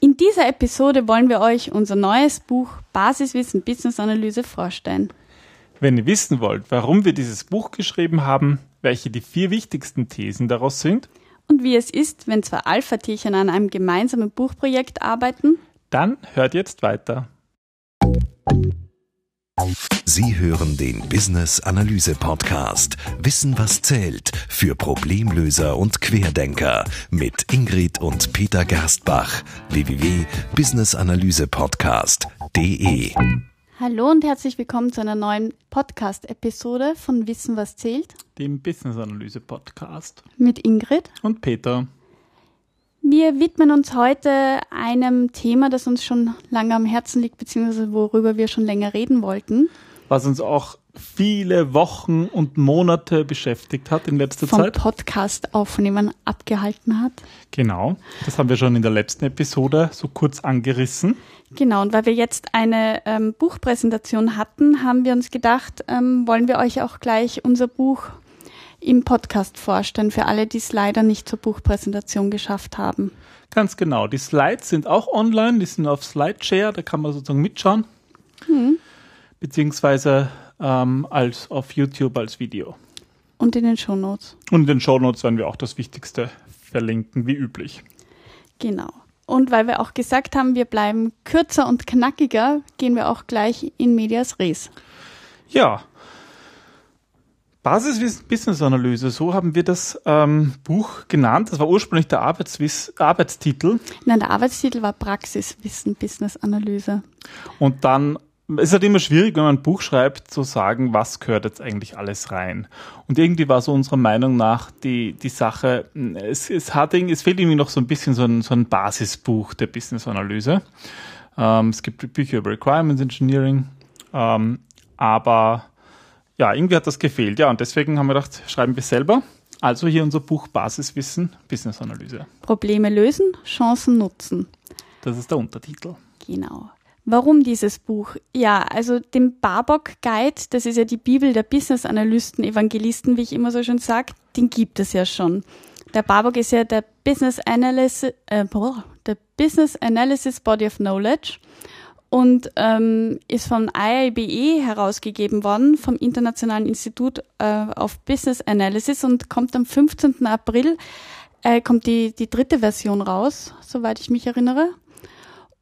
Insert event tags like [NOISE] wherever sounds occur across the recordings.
In dieser Episode wollen wir euch unser neues Buch Basiswissen Business Analyse vorstellen. Wenn ihr wissen wollt, warum wir dieses Buch geschrieben haben, welche die vier wichtigsten Thesen daraus sind und wie es ist, wenn zwei Alpha-Tierchen an einem gemeinsamen Buchprojekt arbeiten, dann hört jetzt weiter. Sie hören den Business Analyse Podcast. Wissen was zählt für Problemlöser und Querdenker mit Ingrid und Peter Gerstbach. www.businessanalysepodcast.de Hallo und herzlich willkommen zu einer neuen Podcast Episode von Wissen was zählt, dem Business Analyse Podcast. Mit Ingrid. Und Peter. Wir widmen uns heute einem Thema, das uns schon lange am Herzen liegt, beziehungsweise worüber wir schon länger reden wollten. Was uns auch viele Wochen und Monate beschäftigt hat in letzter Vom Zeit. Vom Podcast aufnehmen abgehalten hat. Genau, das haben wir schon in der letzten Episode so kurz angerissen. Genau, und weil wir jetzt eine ähm, Buchpräsentation hatten, haben wir uns gedacht, ähm, wollen wir euch auch gleich unser Buch im Podcast vorstellen, für alle, die es leider nicht zur Buchpräsentation geschafft haben. Ganz genau. Die Slides sind auch online, die sind auf Slideshare, da kann man sozusagen mitschauen. Hm. Beziehungsweise ähm, als auf YouTube als Video. Und in den Shownotes. Und in den Shownotes werden wir auch das Wichtigste verlinken, wie üblich. Genau. Und weil wir auch gesagt haben, wir bleiben kürzer und knackiger, gehen wir auch gleich in Medias Res. Ja, Basiswissen Business Analyse, so haben wir das ähm, Buch genannt. Das war ursprünglich der Arbeitswiss Arbeitstitel. Nein, der Arbeitstitel war Praxiswissen Business Analyse. Und dann es ist halt immer schwierig, wenn man ein Buch schreibt, zu sagen, was gehört jetzt eigentlich alles rein. Und irgendwie war so unserer Meinung nach die, die Sache, es, es, hat, es fehlt irgendwie noch so ein bisschen so ein, so ein Basisbuch der Business-Analyse. Ähm, es gibt Bücher über Requirements Engineering, ähm, aber ja, irgendwie hat das gefehlt. Ja, und deswegen haben wir gedacht, schreiben wir selber. Also hier unser Buch Basiswissen, Business Analyse. Probleme lösen, Chancen nutzen. Das ist der Untertitel. Genau. Warum dieses Buch? Ja, also dem Barbock Guide, das ist ja die Bibel der Business Analysten, Evangelisten, wie ich immer so schön sage, den gibt es ja schon. Der Barbock ist ja der Business Analysis, äh, boah, der Business Analysis Body of Knowledge und ähm, ist von IIBE herausgegeben worden, vom Internationalen Institut äh, of Business Analysis und kommt am 15. April, äh, kommt die, die dritte Version raus, soweit ich mich erinnere.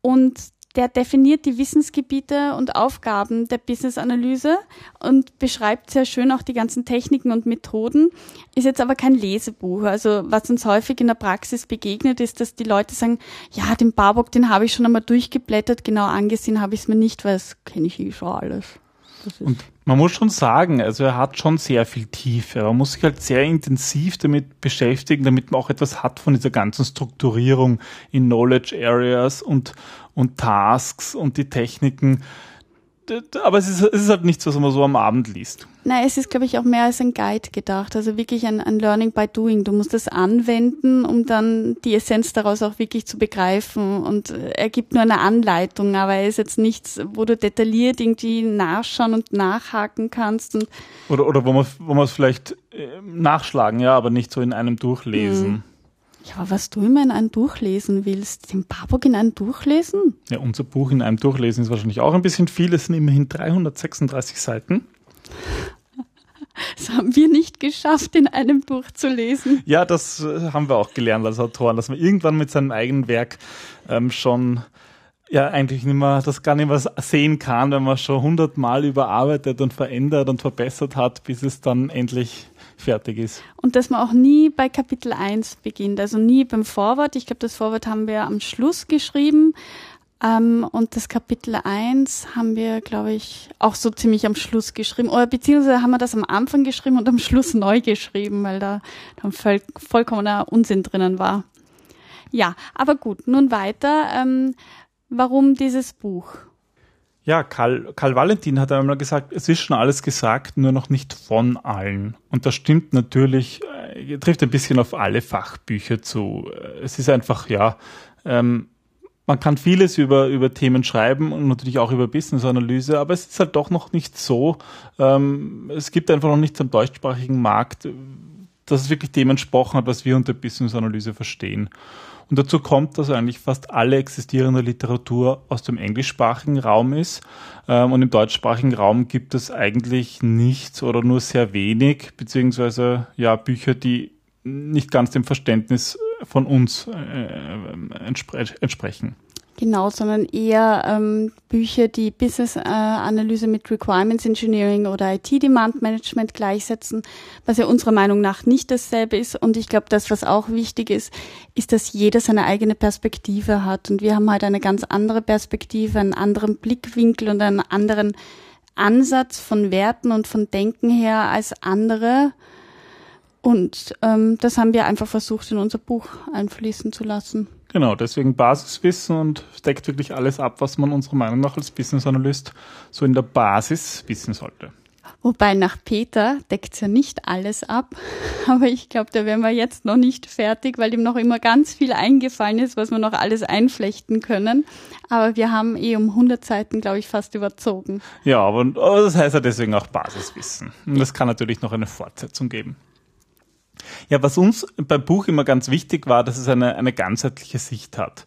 Und der definiert die Wissensgebiete und Aufgaben der Business-Analyse und beschreibt sehr schön auch die ganzen Techniken und Methoden, ist jetzt aber kein Lesebuch. Also was uns häufig in der Praxis begegnet, ist, dass die Leute sagen, ja, den Barbock, den habe ich schon einmal durchgeblättert, genau angesehen habe ich es mir nicht, weil das kenne ich eh schon alles. Und man muss schon sagen, also er hat schon sehr viel Tiefe. Man muss sich halt sehr intensiv damit beschäftigen, damit man auch etwas hat von dieser ganzen Strukturierung in Knowledge Areas und, und Tasks und die Techniken aber es ist, es ist halt nichts, was man so am Abend liest. Nein, es ist, glaube ich, auch mehr als ein Guide gedacht. Also wirklich ein, ein Learning by Doing. Du musst das anwenden, um dann die Essenz daraus auch wirklich zu begreifen. Und er gibt nur eine Anleitung, aber er ist jetzt nichts, wo du detailliert irgendwie nachschauen und nachhaken kannst. Und oder oder wo man wo man es vielleicht äh, nachschlagen, ja, aber nicht so in einem durchlesen. Mhm. Ja, aber was du immer in einem durchlesen willst, den Barbock in einem durchlesen? Ja, unser Buch in einem durchlesen ist wahrscheinlich auch ein bisschen viel. Es sind immerhin 336 Seiten. Das haben wir nicht geschafft, in einem durchzulesen. Ja, das äh, haben wir auch gelernt als Autoren, dass man irgendwann mit seinem eigenen Werk ähm, schon ja eigentlich nicht mehr, das gar nicht mehr sehen kann, wenn man schon hundertmal überarbeitet und verändert und verbessert hat, bis es dann endlich fertig ist. Und dass man auch nie bei Kapitel 1 beginnt, also nie beim Vorwort. Ich glaube, das Vorwort haben wir am Schluss geschrieben. Ähm, und das Kapitel 1 haben wir, glaube ich, auch so ziemlich am Schluss geschrieben. Oder beziehungsweise haben wir das am Anfang geschrieben und am Schluss [LAUGHS] neu geschrieben, weil da dann voll, vollkommener Unsinn drinnen war. Ja, aber gut, nun weiter. Ähm, warum dieses Buch? Ja, Karl, Karl Valentin hat einmal gesagt, es ist schon alles gesagt, nur noch nicht von allen. Und das stimmt natürlich, äh, trifft ein bisschen auf alle Fachbücher zu. Es ist einfach, ja, ähm, man kann vieles über, über Themen schreiben und natürlich auch über Business-Analyse, aber es ist halt doch noch nicht so. Ähm, es gibt einfach noch nichts am deutschsprachigen Markt, dass es wirklich dem entsprochen hat, was wir unter Business-Analyse verstehen. Und dazu kommt, dass eigentlich fast alle existierende Literatur aus dem englischsprachigen Raum ist. Ähm, und im deutschsprachigen Raum gibt es eigentlich nichts oder nur sehr wenig, beziehungsweise ja, Bücher, die nicht ganz dem Verständnis von uns äh, entspre entsprechen. Genau, sondern eher ähm, Bücher, die Business-Analyse äh, mit Requirements Engineering oder IT-Demand-Management gleichsetzen, was ja unserer Meinung nach nicht dasselbe ist. Und ich glaube, das, was auch wichtig ist, ist, dass jeder seine eigene Perspektive hat. Und wir haben halt eine ganz andere Perspektive, einen anderen Blickwinkel und einen anderen Ansatz von Werten und von Denken her als andere. Und ähm, das haben wir einfach versucht, in unser Buch einfließen zu lassen. Genau, deswegen Basiswissen und deckt wirklich alles ab, was man unserer Meinung nach als Business Analyst so in der Basis wissen sollte. Wobei nach Peter deckt es ja nicht alles ab, [LAUGHS] aber ich glaube, da wären wir jetzt noch nicht fertig, weil ihm noch immer ganz viel eingefallen ist, was wir noch alles einflechten können. Aber wir haben eh um 100 Seiten, glaube ich, fast überzogen. Ja, aber, aber das heißt ja deswegen auch Basiswissen. Und das kann natürlich noch eine Fortsetzung geben. Ja, was uns beim Buch immer ganz wichtig war, dass es eine, eine ganzheitliche Sicht hat.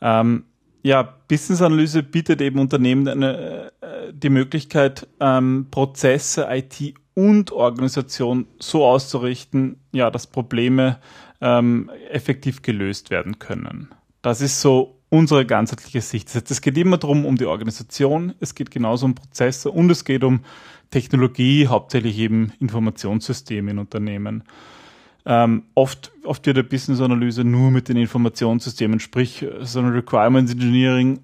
Ähm, ja, Business-Analyse bietet eben Unternehmen eine, äh, die Möglichkeit, ähm, Prozesse, IT und Organisation so auszurichten, ja, dass Probleme ähm, effektiv gelöst werden können. Das ist so unsere ganzheitliche Sicht. Es geht immer darum, um die Organisation, es geht genauso um Prozesse und es geht um Technologie, hauptsächlich eben Informationssysteme in Unternehmen. Ähm, oft, oft wird der Business-Analyse nur mit den Informationssystemen, sprich so ein Requirements Engineering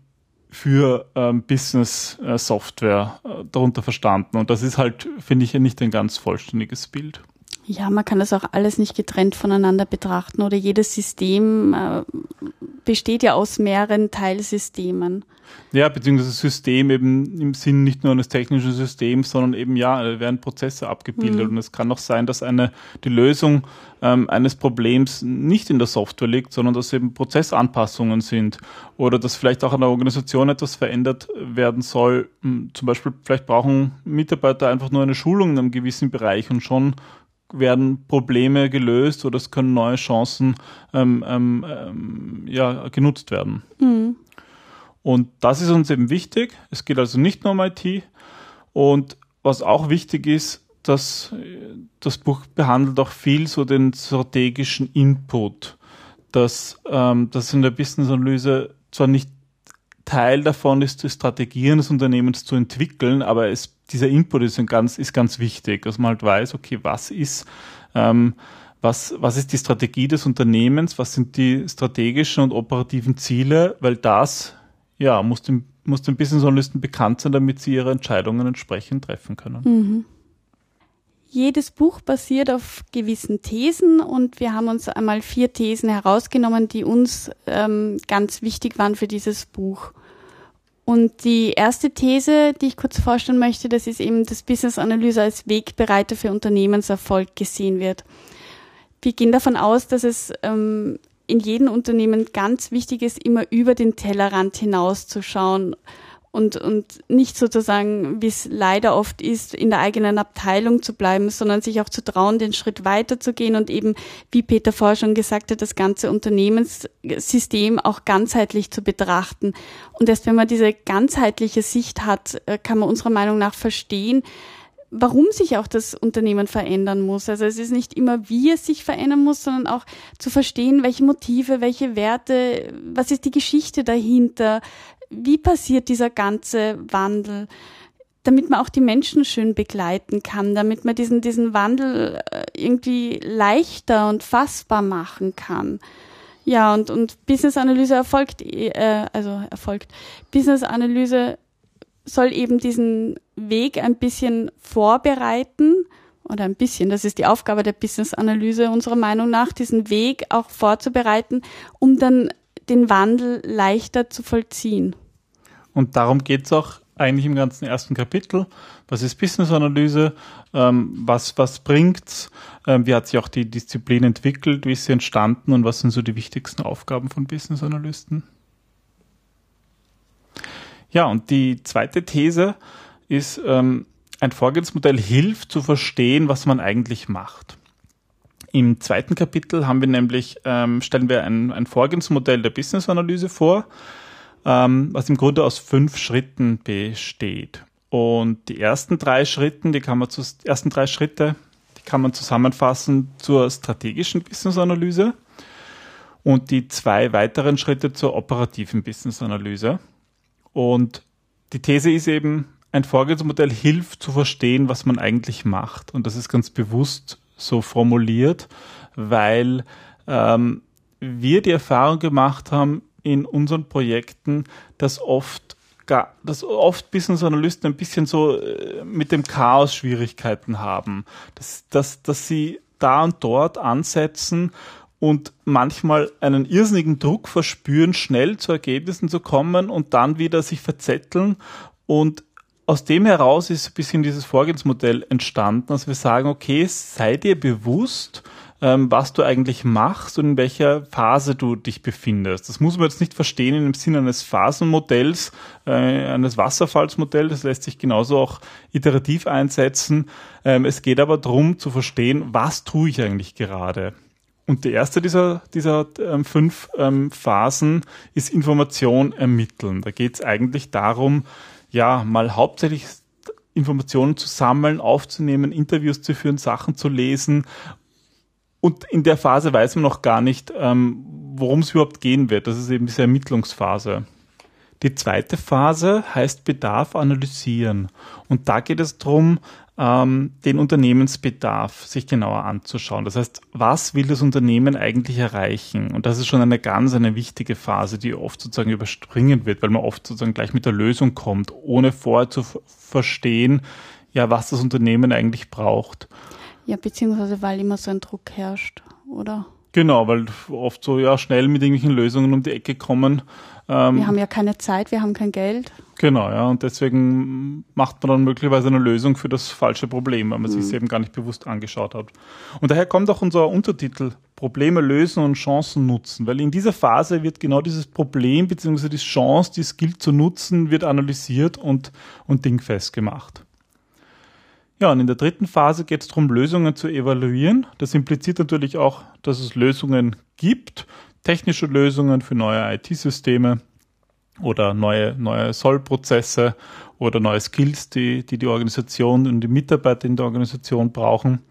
für ähm, Business-Software äh, darunter verstanden. Und das ist halt, finde ich, nicht ein ganz vollständiges Bild. Ja, man kann das auch alles nicht getrennt voneinander betrachten oder jedes System äh, besteht ja aus mehreren Teilsystemen. Ja, beziehungsweise System eben im Sinn nicht nur eines technischen Systems, sondern eben ja, werden Prozesse abgebildet. Mhm. Und es kann auch sein, dass eine die Lösung ähm, eines Problems nicht in der Software liegt, sondern dass eben Prozessanpassungen sind oder dass vielleicht auch an der Organisation etwas verändert werden soll. Hm, zum Beispiel, vielleicht brauchen Mitarbeiter einfach nur eine Schulung in einem gewissen Bereich und schon werden Probleme gelöst oder es können neue Chancen ähm, ähm, ähm ja, genutzt werden. Mhm. Und das ist uns eben wichtig. Es geht also nicht nur um IT. Und was auch wichtig ist, dass das Buch behandelt auch viel so den strategischen Input, dass ähm, das in der Business-Analyse zwar nicht Teil davon ist, die Strategien des Unternehmens zu entwickeln, aber es, dieser Input ist ganz, ist ganz wichtig, dass man halt weiß, okay, was ist, ähm, was, was ist die Strategie des Unternehmens, was sind die strategischen und operativen Ziele, weil das ja, muss dem, muss dem Business Analysten bekannt sein, damit sie ihre Entscheidungen entsprechend treffen können. Mhm. Jedes Buch basiert auf gewissen Thesen und wir haben uns einmal vier Thesen herausgenommen, die uns ähm, ganz wichtig waren für dieses Buch. Und die erste These, die ich kurz vorstellen möchte, das ist eben, dass Business Analyse als Wegbereiter für Unternehmenserfolg gesehen wird. Wir gehen davon aus, dass es ähm, in jedem Unternehmen ganz wichtig ist, immer über den Tellerrand hinauszuschauen und, und nicht sozusagen, wie es leider oft ist, in der eigenen Abteilung zu bleiben, sondern sich auch zu trauen, den Schritt weiterzugehen und eben, wie Peter vorher schon gesagt hat, das ganze Unternehmenssystem auch ganzheitlich zu betrachten. Und erst wenn man diese ganzheitliche Sicht hat, äh, kann man unserer Meinung nach verstehen, warum sich auch das Unternehmen verändern muss. Also es ist nicht immer, wie es sich verändern muss, sondern auch zu verstehen, welche Motive, welche Werte, was ist die Geschichte dahinter, wie passiert dieser ganze Wandel, damit man auch die Menschen schön begleiten kann, damit man diesen, diesen Wandel äh, irgendwie leichter und fassbar machen kann. Ja, und, und Business Analyse erfolgt, äh, also erfolgt. Business Analyse soll eben diesen Weg ein bisschen vorbereiten oder ein bisschen, das ist die Aufgabe der Business-Analyse unserer Meinung nach, diesen Weg auch vorzubereiten, um dann den Wandel leichter zu vollziehen. Und darum geht es auch eigentlich im ganzen ersten Kapitel. Was ist Business-Analyse? Ähm, was, was bringt's? Ähm, wie hat sich auch die Disziplin entwickelt? Wie ist sie entstanden? Und was sind so die wichtigsten Aufgaben von Business-Analysten? Ja, und die zweite These ist, ähm, ein Vorgehensmodell hilft zu verstehen, was man eigentlich macht. Im zweiten Kapitel haben wir nämlich, ähm, stellen wir ein, ein Vorgehensmodell der Business-Analyse vor, ähm, was im Grunde aus fünf Schritten besteht. Und die ersten drei Schritten, die kann man zu, ersten drei Schritte, die kann man zusammenfassen zur strategischen Business-Analyse und die zwei weiteren Schritte zur operativen Business-Analyse. Und die These ist eben, ein Vorgehensmodell hilft zu verstehen, was man eigentlich macht. Und das ist ganz bewusst so formuliert, weil ähm, wir die Erfahrung gemacht haben in unseren Projekten, dass oft gar, dass oft Business Analysten ein bisschen so äh, mit dem Chaos Schwierigkeiten haben, dass, dass, dass sie da und dort ansetzen und manchmal einen irrsinnigen Druck verspüren, schnell zu Ergebnissen zu kommen und dann wieder sich verzetteln. Und aus dem heraus ist ein bisschen dieses Vorgehensmodell entstanden, dass wir sagen, okay, sei dir bewusst, ähm, was du eigentlich machst und in welcher Phase du dich befindest. Das muss man jetzt nicht verstehen im Sinne eines Phasenmodells, äh, eines Wasserfallsmodells. Das lässt sich genauso auch iterativ einsetzen. Ähm, es geht aber darum zu verstehen, was tue ich eigentlich gerade. Und die erste dieser, dieser ähm, fünf ähm, Phasen ist Information ermitteln. Da geht es eigentlich darum, ja, mal hauptsächlich Informationen zu sammeln, aufzunehmen, Interviews zu führen, Sachen zu lesen. Und in der Phase weiß man noch gar nicht, ähm, worum es überhaupt gehen wird. Das ist eben diese Ermittlungsphase. Die zweite Phase heißt Bedarf analysieren. Und da geht es darum, ähm, den Unternehmensbedarf sich genauer anzuschauen. Das heißt, was will das Unternehmen eigentlich erreichen? Und das ist schon eine ganz eine wichtige Phase, die oft sozusagen überspringen wird, weil man oft sozusagen gleich mit der Lösung kommt, ohne vorher zu verstehen, ja, was das Unternehmen eigentlich braucht. Ja, beziehungsweise weil immer so ein Druck herrscht, oder? Genau, weil oft so ja schnell mit irgendwelchen Lösungen um die Ecke kommen ähm, wir haben ja keine Zeit, wir haben kein Geld. Genau, ja, und deswegen macht man dann möglicherweise eine Lösung für das falsche Problem, weil man mhm. sich es eben gar nicht bewusst angeschaut hat. Und daher kommt auch unser Untertitel Probleme lösen und Chancen nutzen, weil in dieser Phase wird genau dieses Problem bzw. die Chance, die es gilt zu nutzen, wird analysiert und, und dingfest gemacht. Ja, und in der dritten Phase geht es darum, Lösungen zu evaluieren. Das impliziert natürlich auch, dass es Lösungen gibt, technische Lösungen für neue IT-Systeme oder neue, neue Sollprozesse oder neue Skills, die, die die Organisation und die Mitarbeiter in der Organisation brauchen.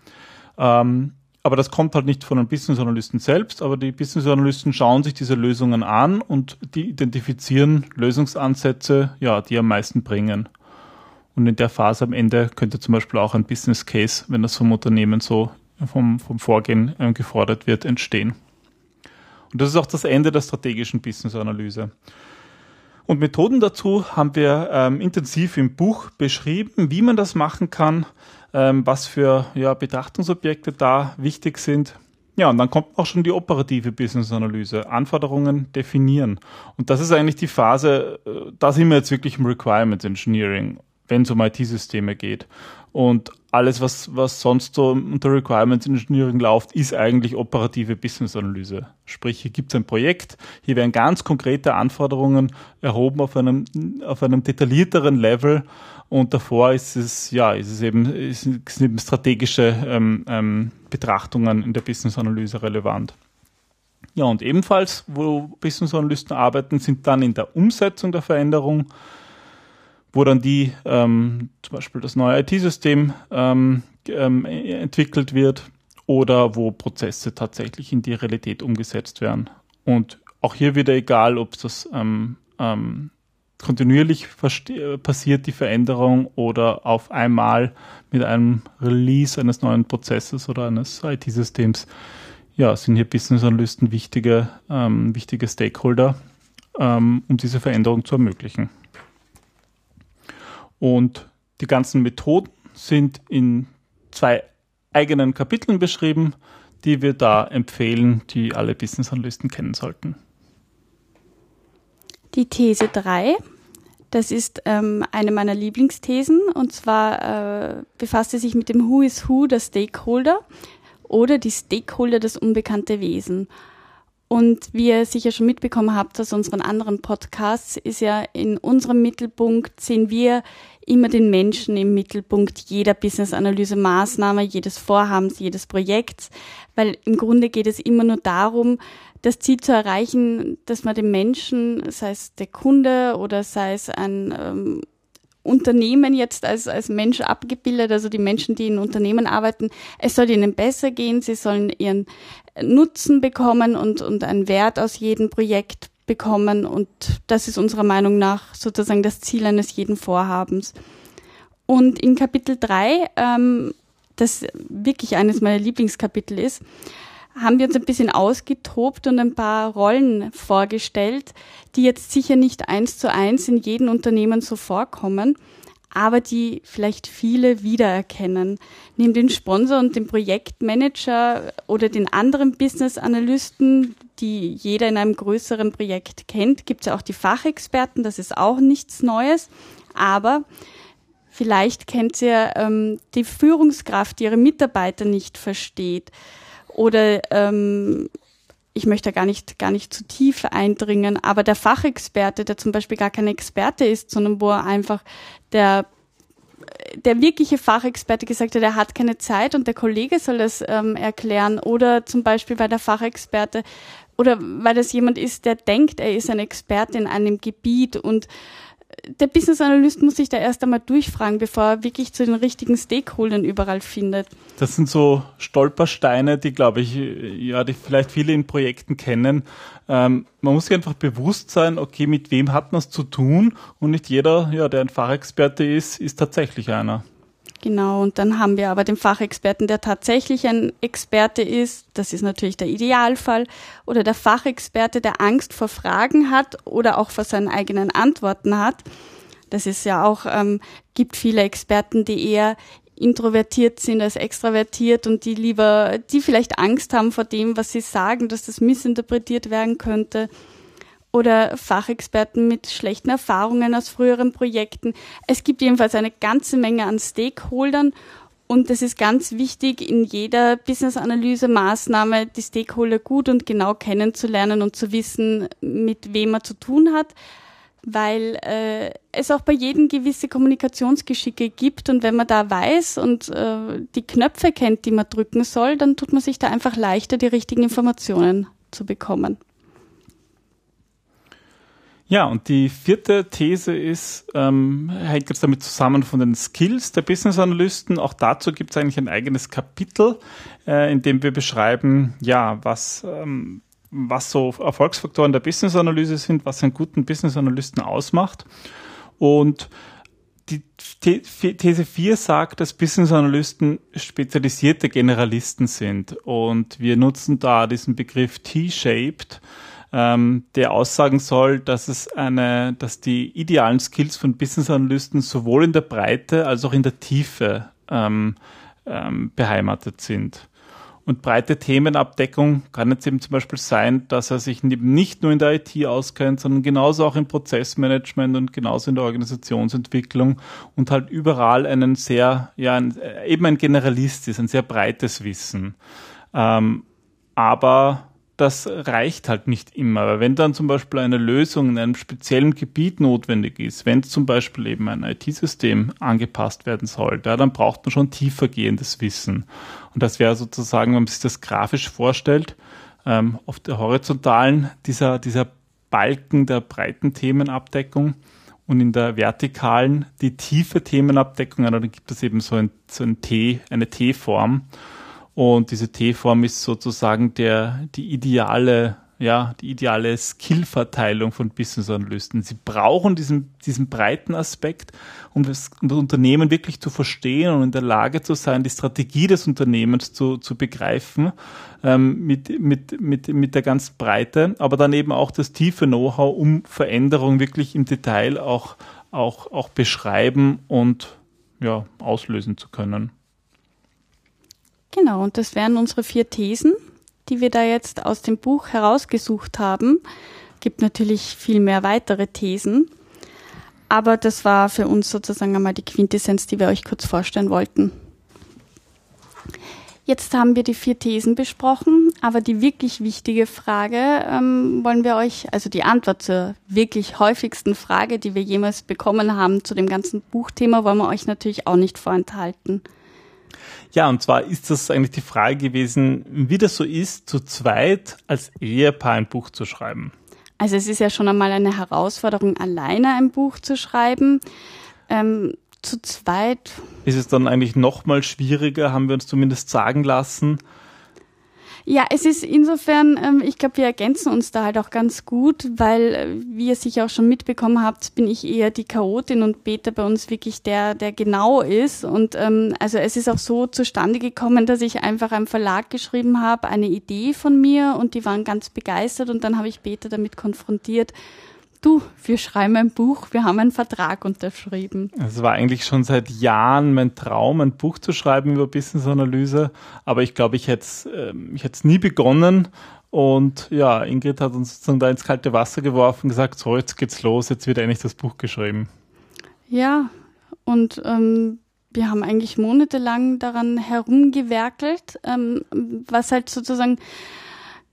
Ähm, aber das kommt halt nicht von den Business Analysten selbst, aber die Business Analysten schauen sich diese Lösungen an und die identifizieren Lösungsansätze, ja, die am meisten bringen. Und in der Phase am Ende könnte zum Beispiel auch ein Business Case, wenn das vom Unternehmen so vom, vom Vorgehen äh, gefordert wird, entstehen. Und das ist auch das Ende der strategischen Business-Analyse. Und Methoden dazu haben wir ähm, intensiv im Buch beschrieben, wie man das machen kann, ähm, was für ja, Betrachtungsobjekte da wichtig sind. Ja, und dann kommt auch schon die operative Business-Analyse, Anforderungen definieren. Und das ist eigentlich die Phase, äh, da sind wir jetzt wirklich im Requirements Engineering, wenn es um IT-Systeme geht. Und alles, was, was sonst so unter Requirements Engineering läuft, ist eigentlich operative Business Analyse. Sprich, hier gibt es ein Projekt, hier werden ganz konkrete Anforderungen erhoben auf einem, auf einem detaillierteren Level und davor ist es, ja, ist es eben, ist, ist eben strategische ähm, ähm, Betrachtungen in der Business Analyse relevant. Ja, und ebenfalls, wo Business Analysten arbeiten, sind dann in der Umsetzung der Veränderung wo dann die ähm, zum Beispiel das neue IT-System ähm, ähm, entwickelt wird oder wo Prozesse tatsächlich in die Realität umgesetzt werden. Und auch hier wieder egal, ob das ähm, ähm, kontinuierlich passiert, die Veränderung, oder auf einmal mit einem Release eines neuen Prozesses oder eines IT-Systems, ja, sind hier Business Analysten wichtige, ähm, wichtige Stakeholder, ähm, um diese Veränderung zu ermöglichen. Und die ganzen Methoden sind in zwei eigenen Kapiteln beschrieben, die wir da empfehlen, die alle Business Analysten kennen sollten. Die These 3, das ist ähm, eine meiner Lieblingsthesen und zwar äh, befasst sie sich mit dem Who is Who der Stakeholder oder die Stakeholder das unbekannte Wesen. Und wie ihr sicher schon mitbekommen habt aus unseren anderen Podcasts, ist ja in unserem Mittelpunkt sehen wir immer den Menschen im Mittelpunkt jeder Business-Analyse-Maßnahme, jedes Vorhabens, jedes Projekts, weil im Grunde geht es immer nur darum, das Ziel zu erreichen, dass man den Menschen, sei es der Kunde oder sei es ein ähm, Unternehmen jetzt als, als Mensch abgebildet, also die Menschen, die in Unternehmen arbeiten, es soll ihnen besser gehen, sie sollen ihren Nutzen bekommen und, und einen Wert aus jedem Projekt bekommen und das ist unserer Meinung nach sozusagen das Ziel eines jeden Vorhabens. Und in Kapitel 3, ähm, das wirklich eines meiner Lieblingskapitel ist, haben wir uns ein bisschen ausgetobt und ein paar Rollen vorgestellt, die jetzt sicher nicht eins zu eins in jedem Unternehmen so vorkommen, aber die vielleicht viele wiedererkennen. Neben den Sponsor und dem Projektmanager oder den anderen Business-Analysten, die jeder in einem größeren Projekt kennt, gibt es ja auch die Fachexperten, das ist auch nichts Neues, aber Vielleicht kennt ihr ähm, die Führungskraft, die ihre Mitarbeiter nicht versteht. Oder ähm, ich möchte gar nicht, gar nicht zu tief eindringen, aber der Fachexperte, der zum Beispiel gar kein Experte ist, sondern wo er einfach der der wirkliche Fachexperte gesagt hat, er hat keine Zeit und der Kollege soll das ähm, erklären. Oder zum Beispiel weil der Fachexperte oder weil das jemand ist, der denkt, er ist ein Experte in einem Gebiet und der Business Analyst muss sich da erst einmal durchfragen, bevor er wirklich zu den richtigen Stakeholdern überall findet. Das sind so Stolpersteine, die, glaube ich, ja, die vielleicht viele in Projekten kennen. Ähm, man muss sich einfach bewusst sein, okay, mit wem hat man es zu tun und nicht jeder, ja, der ein Fachexperte ist, ist tatsächlich einer. Genau, und dann haben wir aber den Fachexperten, der tatsächlich ein Experte ist. Das ist natürlich der Idealfall. Oder der Fachexperte, der Angst vor Fragen hat oder auch vor seinen eigenen Antworten hat. Das ist ja auch, ähm, gibt viele Experten, die eher introvertiert sind als extravertiert und die lieber, die vielleicht Angst haben vor dem, was sie sagen, dass das missinterpretiert werden könnte oder Fachexperten mit schlechten Erfahrungen aus früheren Projekten. Es gibt jedenfalls eine ganze Menge an Stakeholdern und es ist ganz wichtig, in jeder Business-Analyse-Maßnahme die Stakeholder gut und genau kennenzulernen und zu wissen, mit wem man zu tun hat, weil äh, es auch bei jedem gewisse Kommunikationsgeschicke gibt und wenn man da weiß und äh, die Knöpfe kennt, die man drücken soll, dann tut man sich da einfach leichter, die richtigen Informationen zu bekommen. Ja, und die vierte These ist, ähm, hängt jetzt damit zusammen von den Skills der Business Analysten. Auch dazu gibt es eigentlich ein eigenes Kapitel, äh, in dem wir beschreiben, ja, was, ähm, was so Erfolgsfaktoren der Business Analyse sind, was einen guten Business Analysten ausmacht. Und die These 4 sagt, dass Business Analysten spezialisierte Generalisten sind. Und wir nutzen da diesen Begriff T-shaped ähm, der aussagen soll, dass es eine, dass die idealen Skills von Business Analysten sowohl in der Breite als auch in der Tiefe ähm, ähm, beheimatet sind. Und breite Themenabdeckung kann jetzt eben zum Beispiel sein, dass er sich nicht nur in der IT auskennt, sondern genauso auch im Prozessmanagement und genauso in der Organisationsentwicklung und halt überall einen sehr, ja, ein, eben ein Generalist ist, ein sehr breites Wissen. Ähm, aber das reicht halt nicht immer. Weil wenn dann zum Beispiel eine Lösung in einem speziellen Gebiet notwendig ist, wenn zum Beispiel eben ein IT-System angepasst werden soll, ja, dann braucht man schon tiefergehendes Wissen. Und das wäre sozusagen, wenn man sich das grafisch vorstellt, ähm, auf der horizontalen dieser, dieser Balken der breiten Themenabdeckung und in der vertikalen die tiefe Themenabdeckung, dann gibt es eben so ein, so ein T, eine T-Form. Und diese T-Form ist sozusagen der, die ideale, ja, die ideale Skillverteilung von Business Analysten. Sie brauchen diesen, diesen breiten Aspekt, um das, um das Unternehmen wirklich zu verstehen und in der Lage zu sein, die Strategie des Unternehmens zu, zu begreifen, ähm, mit, mit, mit, mit der ganzen Breite, aber dann eben auch das tiefe Know-how, um Veränderungen wirklich im Detail auch, auch, auch beschreiben und ja, auslösen zu können. Genau, und das wären unsere vier Thesen, die wir da jetzt aus dem Buch herausgesucht haben. Gibt natürlich viel mehr weitere Thesen. Aber das war für uns sozusagen einmal die Quintessenz, die wir euch kurz vorstellen wollten. Jetzt haben wir die vier Thesen besprochen, aber die wirklich wichtige Frage ähm, wollen wir euch, also die Antwort zur wirklich häufigsten Frage, die wir jemals bekommen haben zu dem ganzen Buchthema, wollen wir euch natürlich auch nicht vorenthalten. Ja, und zwar ist das eigentlich die Frage gewesen, wie das so ist, zu zweit als Ehepaar ein Buch zu schreiben. Also es ist ja schon einmal eine Herausforderung, alleine ein Buch zu schreiben. Ähm, zu zweit. Ist es dann eigentlich noch mal schwieriger, haben wir uns zumindest sagen lassen. Ja, es ist insofern, ähm, ich glaube, wir ergänzen uns da halt auch ganz gut, weil, äh, wie ihr sicher auch schon mitbekommen habt, bin ich eher die Chaotin und Peter bei uns wirklich der, der genau ist. Und ähm, also es ist auch so zustande gekommen, dass ich einfach einem Verlag geschrieben habe, eine Idee von mir und die waren ganz begeistert und dann habe ich Peter damit konfrontiert du, wir schreiben ein Buch, wir haben einen Vertrag unterschrieben. Es war eigentlich schon seit Jahren mein Traum, ein Buch zu schreiben über Business-Analyse, aber ich glaube, ich hätte es hätte nie begonnen. Und ja, Ingrid hat uns sozusagen da ins kalte Wasser geworfen und gesagt, so, jetzt geht's los, jetzt wird eigentlich das Buch geschrieben. Ja, und ähm, wir haben eigentlich monatelang daran herumgewerkelt, ähm, was halt sozusagen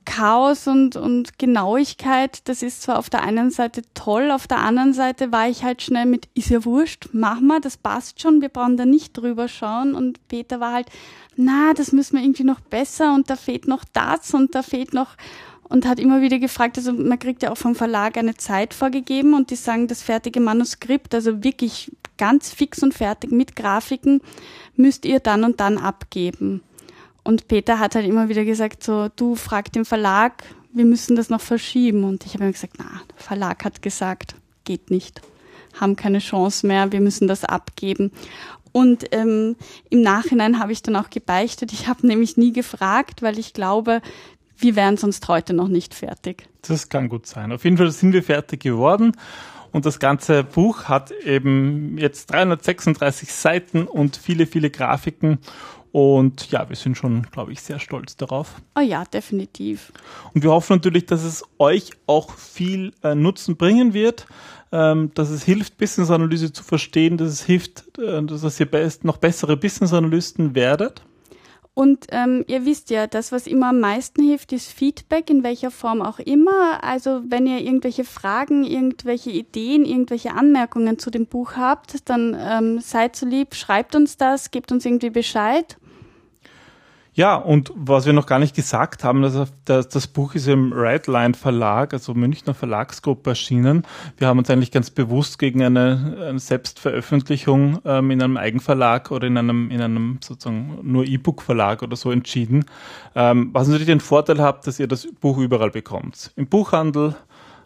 Chaos und, und Genauigkeit, das ist zwar auf der einen Seite toll, auf der anderen Seite war ich halt schnell mit, ist ja wurscht, mach mal, das passt schon, wir brauchen da nicht drüber schauen. Und Peter war halt, na, das müssen wir irgendwie noch besser und da fehlt noch das und da fehlt noch und hat immer wieder gefragt, also man kriegt ja auch vom Verlag eine Zeit vorgegeben und die sagen, das fertige Manuskript, also wirklich ganz fix und fertig mit Grafiken, müsst ihr dann und dann abgeben. Und Peter hat halt immer wieder gesagt, so, du frag den Verlag, wir müssen das noch verschieben. Und ich habe ihm gesagt, na, der Verlag hat gesagt, geht nicht, haben keine Chance mehr, wir müssen das abgeben. Und ähm, im Nachhinein habe ich dann auch gebeichtet. Ich habe nämlich nie gefragt, weil ich glaube, wir wären sonst heute noch nicht fertig. Das kann gut sein. Auf jeden Fall sind wir fertig geworden. Und das ganze Buch hat eben jetzt 336 Seiten und viele, viele Grafiken. Und ja, wir sind schon, glaube ich, sehr stolz darauf. Oh ja, definitiv. Und wir hoffen natürlich, dass es euch auch viel äh, Nutzen bringen wird, ähm, dass es hilft, Business-Analyse zu verstehen, dass es hilft, äh, dass ihr best, noch bessere Business-Analysten werdet. Und ähm, ihr wisst ja, das, was immer am meisten hilft, ist Feedback, in welcher Form auch immer. Also wenn ihr irgendwelche Fragen, irgendwelche Ideen, irgendwelche Anmerkungen zu dem Buch habt, dann ähm, seid so lieb, schreibt uns das, gebt uns irgendwie Bescheid. Ja, und was wir noch gar nicht gesagt haben, das, das, das Buch ist im Redline Verlag, also Münchner Verlagsgruppe erschienen. Wir haben uns eigentlich ganz bewusst gegen eine, eine Selbstveröffentlichung ähm, in einem Eigenverlag oder in einem, in einem sozusagen nur E-Book-Verlag oder so entschieden. Ähm, was natürlich den Vorteil hat, dass ihr das Buch überall bekommt. Im Buchhandel,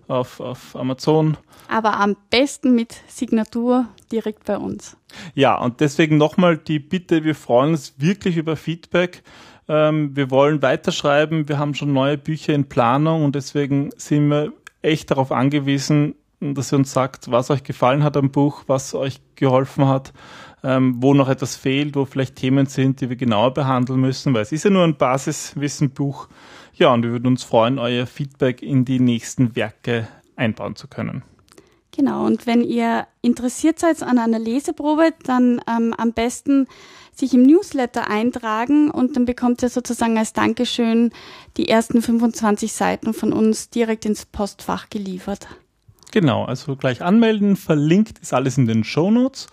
auf, auf Amazon. Aber am besten mit Signatur direkt bei uns. Ja, und deswegen nochmal die Bitte, wir freuen uns wirklich über Feedback. Ähm, wir wollen weiterschreiben, wir haben schon neue Bücher in Planung und deswegen sind wir echt darauf angewiesen, dass ihr uns sagt, was euch gefallen hat am Buch, was euch geholfen hat, ähm, wo noch etwas fehlt, wo vielleicht Themen sind, die wir genauer behandeln müssen, weil es ist ja nur ein Basiswissenbuch. Ja, und wir würden uns freuen, euer Feedback in die nächsten Werke einbauen zu können. Genau, und wenn ihr interessiert seid an einer Leseprobe, dann ähm, am besten sich im Newsletter eintragen und dann bekommt ihr sozusagen als Dankeschön die ersten 25 Seiten von uns direkt ins Postfach geliefert. Genau, also gleich anmelden, verlinkt ist alles in den Show Notes.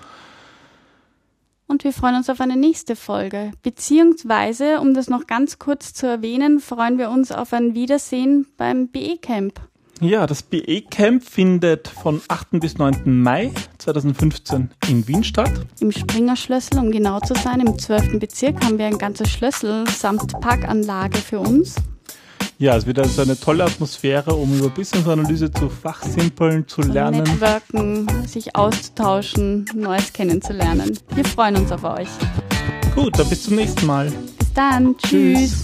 Und wir freuen uns auf eine nächste Folge. Beziehungsweise, um das noch ganz kurz zu erwähnen, freuen wir uns auf ein Wiedersehen beim BE Camp. Ja, das BE Camp findet von 8. bis 9. Mai 2015 in Wien statt. Im Springer Schlössel, um genau zu sein, im 12. Bezirk haben wir ein ganzes Schlössel samt Parkanlage für uns. Ja, es wird also eine tolle Atmosphäre, um über Business-Analyse zu fachsimpeln, zu, zu lernen. Networken, sich auszutauschen, Neues kennenzulernen. Wir freuen uns auf euch. Gut, dann bis zum nächsten Mal. Bis dann. Tschüss. Tschüss.